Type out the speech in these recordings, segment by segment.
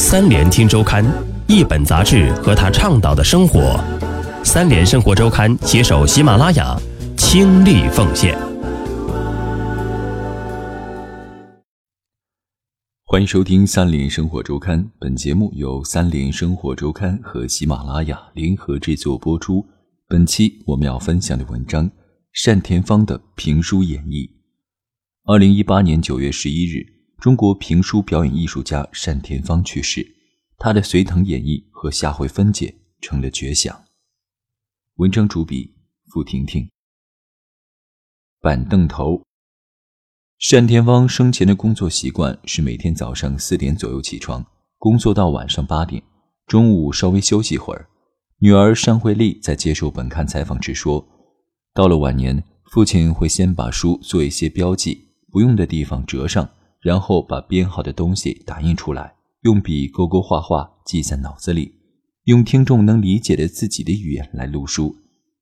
三联听周刊，一本杂志和他倡导的生活。三联生活周刊携手喜马拉雅，倾力奉献。欢迎收听三联生活周刊，本节目由三联生活周刊和喜马拉雅联合制作播出。本期我们要分享的文章：单田芳的评书演绎。二零一八年九月十一日，中国评书表演艺术家单田芳去世，他的隋唐演绎和下回分解成了绝响。文章主笔付婷婷。板凳头。单田芳生前的工作习惯是每天早上四点左右起床，工作到晚上八点，中午稍微休息会儿。女儿单慧丽在接受本刊采访时说：“到了晚年，父亲会先把书做一些标记。”不用的地方折上，然后把编好的东西打印出来，用笔勾勾画画，记在脑子里，用听众能理解的自己的语言来录书。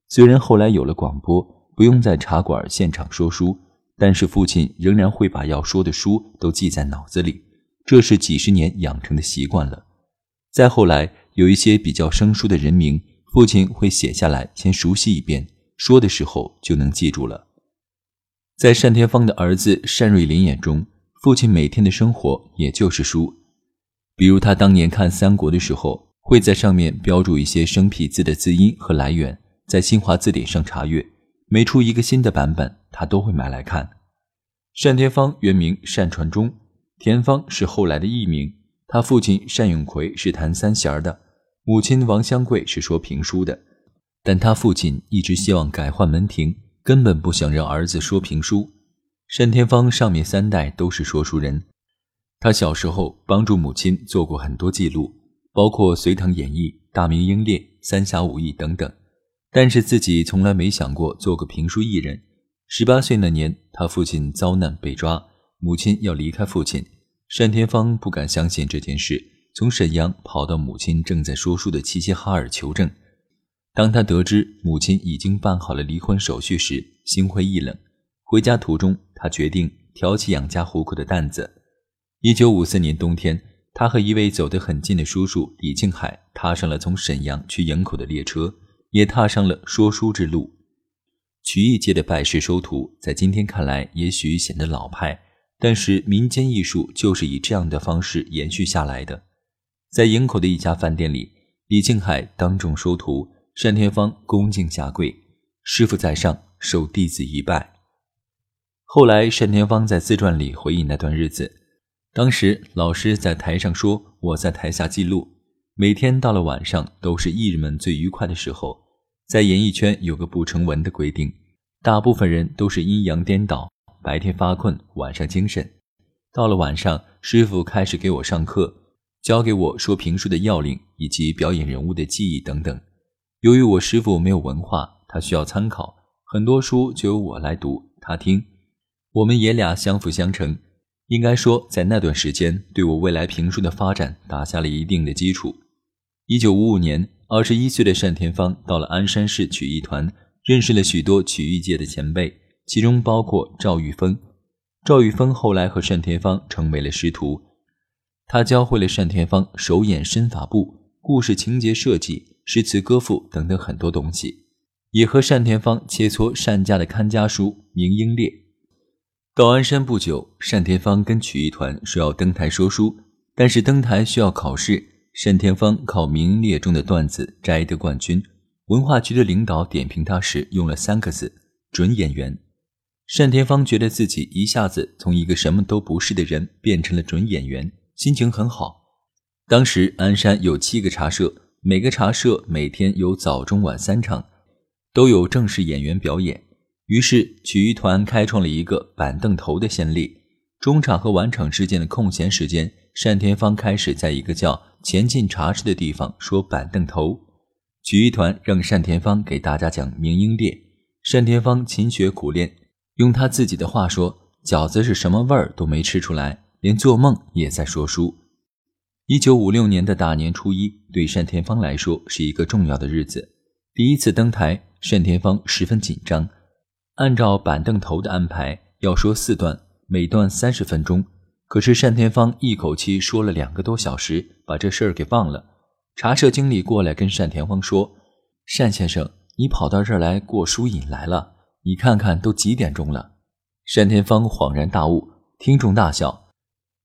虽然后来有了广播，不用在茶馆现场说书，但是父亲仍然会把要说的书都记在脑子里，这是几十年养成的习惯了。再后来，有一些比较生疏的人名，父亲会写下来，先熟悉一遍，说的时候就能记住了。在单田芳的儿子单瑞林眼中，父亲每天的生活也就是书。比如他当年看《三国》的时候，会在上面标注一些生僻字的字音和来源，在新华字典上查阅。每出一个新的版本，他都会买来看。单田芳原名单传忠，田芳是后来的艺名。他父亲单永奎是弹三弦的，母亲王香桂是说评书的，但他父亲一直希望改换门庭。根本不想让儿子说评书。单田芳上面三代都是说书人，他小时候帮助母亲做过很多记录，包括《隋唐演义》《大明英烈》《三侠五义》等等，但是自己从来没想过做个评书艺人。十八岁那年，他父亲遭难被抓，母亲要离开父亲，单田芳不敢相信这件事，从沈阳跑到母亲正在说书的齐齐哈尔求证。当他得知母亲已经办好了离婚手续时，心灰意冷。回家途中，他决定挑起养家糊口的担子。一九五四年冬天，他和一位走得很近的叔叔李庆海踏上了从沈阳去营口的列车，也踏上了说书之路。曲艺界的拜师收徒，在今天看来也许显得老派，但是民间艺术就是以这样的方式延续下来的。在营口的一家饭店里，李庆海当众收徒。单田芳恭敬下跪，师傅在上，受弟子一拜。后来，单田芳在自传里回忆那段日子，当时老师在台上说，我在台下记录。每天到了晚上，都是艺人们最愉快的时候。在演艺圈有个不成文的规定，大部分人都是阴阳颠倒，白天发困，晚上精神。到了晚上，师傅开始给我上课，教给我说评书的要领以及表演人物的技艺等等。由于我师傅没有文化，他需要参考，很多书就由我来读，他听。我们爷俩相辅相成，应该说在那段时间对我未来评书的发展打下了一定的基础。一九五五年，二十一岁的单田芳到了鞍山市曲艺团，认识了许多曲艺界的前辈，其中包括赵玉峰。赵玉峰后来和单田芳成为了师徒，他教会了单田芳手眼身法步、故事情节设计。诗词歌赋等等很多东西，也和单田芳切磋单家的看家书《明英烈》。到鞍山不久，单田芳跟曲艺团说要登台说书，但是登台需要考试。单田芳靠《名列》中的段子摘得冠军。文化局的领导点评他时用了三个字：准演员。单田芳觉得自己一下子从一个什么都不是的人变成了准演员，心情很好。当时鞍山有七个茶社。每个茶社每天有早中晚三场，都有正式演员表演。于是曲艺团开创了一个板凳头的先例。中场和晚场之间的空闲时间，单田芳开始在一个叫前进茶室的地方说板凳头。曲艺团让单田芳给大家讲《明英烈》，单田芳勤学苦练，用他自己的话说：“饺子是什么味儿都没吃出来，连做梦也在说书。”一九五六年的大年初一，对单田芳来说是一个重要的日子。第一次登台，单田芳十分紧张。按照板凳头的安排，要说四段，每段三十分钟。可是单田芳一口气说了两个多小时，把这事儿给忘了。茶社经理过来跟单田芳说：“单先生，你跑到这儿来过书瘾来了？你看看都几点钟了。”单田芳恍然大悟，听众大笑。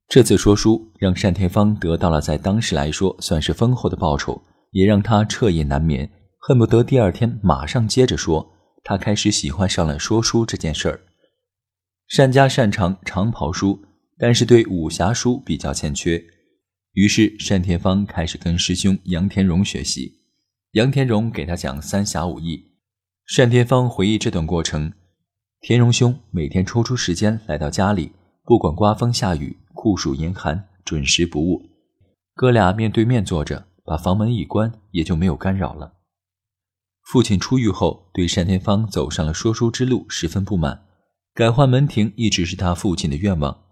这次说书让单田芳得到了在当时来说算是丰厚的报酬，也让他彻夜难眠，恨不得第二天马上接着说。他开始喜欢上了说书这件事儿。单家擅长长跑书，但是对武侠书比较欠缺，于是单田芳开始跟师兄杨天荣学习。杨天荣给他讲三侠五义。单田芳回忆这段过程：田荣兄每天抽出时间来到家里，不管刮风下雨、酷暑严寒，准时不误。哥俩面对面坐着，把房门一关，也就没有干扰了。父亲出狱后，对单田芳走上了说书之路十分不满，改换门庭一直是他父亲的愿望。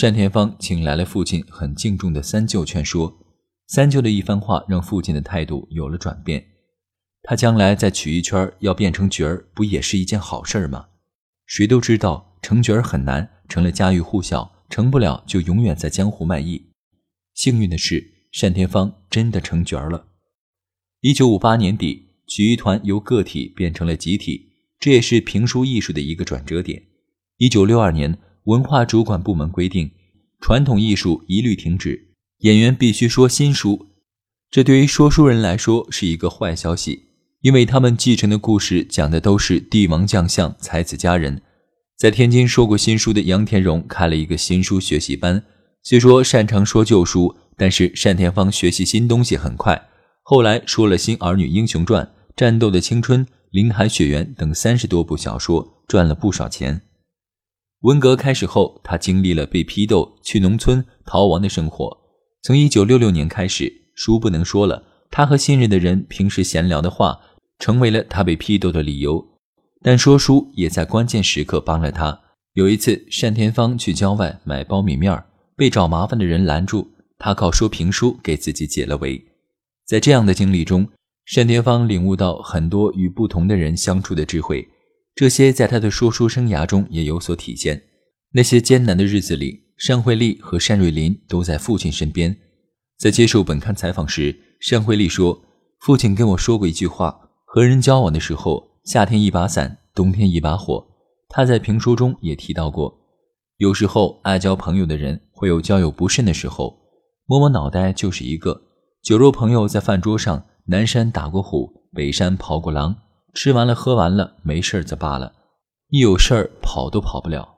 单田芳请来了父亲很敬重的三舅劝说，三舅的一番话让父亲的态度有了转变。他将来在曲艺圈要变成角儿，不也是一件好事吗？谁都知道成角儿很难，成了家喻户晓，成不了就永远在江湖卖艺。幸运的是，单田芳真的成角儿了。一九五八年底。曲艺团由个体变成了集体，这也是评书艺术的一个转折点。一九六二年，文化主管部门规定，传统艺术一律停止，演员必须说新书。这对于说书人来说是一个坏消息，因为他们继承的故事讲的都是帝王将相、才子佳人。在天津说过新书的杨天荣开了一个新书学习班，虽说擅长说旧书，但是单田芳学习新东西很快。后来说了《新儿女英雄传》《战斗的青春》《林海雪原》等三十多部小说，赚了不少钱。文革开始后，他经历了被批斗、去农村逃亡的生活。从一九六六年开始，书不能说了，他和信任的人平时闲聊的话，成为了他被批斗的理由。但说书也在关键时刻帮了他。有一次，单田芳去郊外买苞米面被找麻烦的人拦住，他靠说评书给自己解了围。在这样的经历中，单田芳领悟到很多与不同的人相处的智慧，这些在他的说书生涯中也有所体现。那些艰难的日子里，单惠丽和单瑞林都在父亲身边。在接受本刊采访时，单惠丽说：“父亲跟我说过一句话，和人交往的时候，夏天一把伞，冬天一把火。”他在评书中也提到过，有时候爱交朋友的人会有交友不慎的时候，摸摸脑袋就是一个。酒肉朋友在饭桌上，南山打过虎，北山跑过狼，吃完了喝完了，没事儿则罢了，一有事儿跑都跑不了。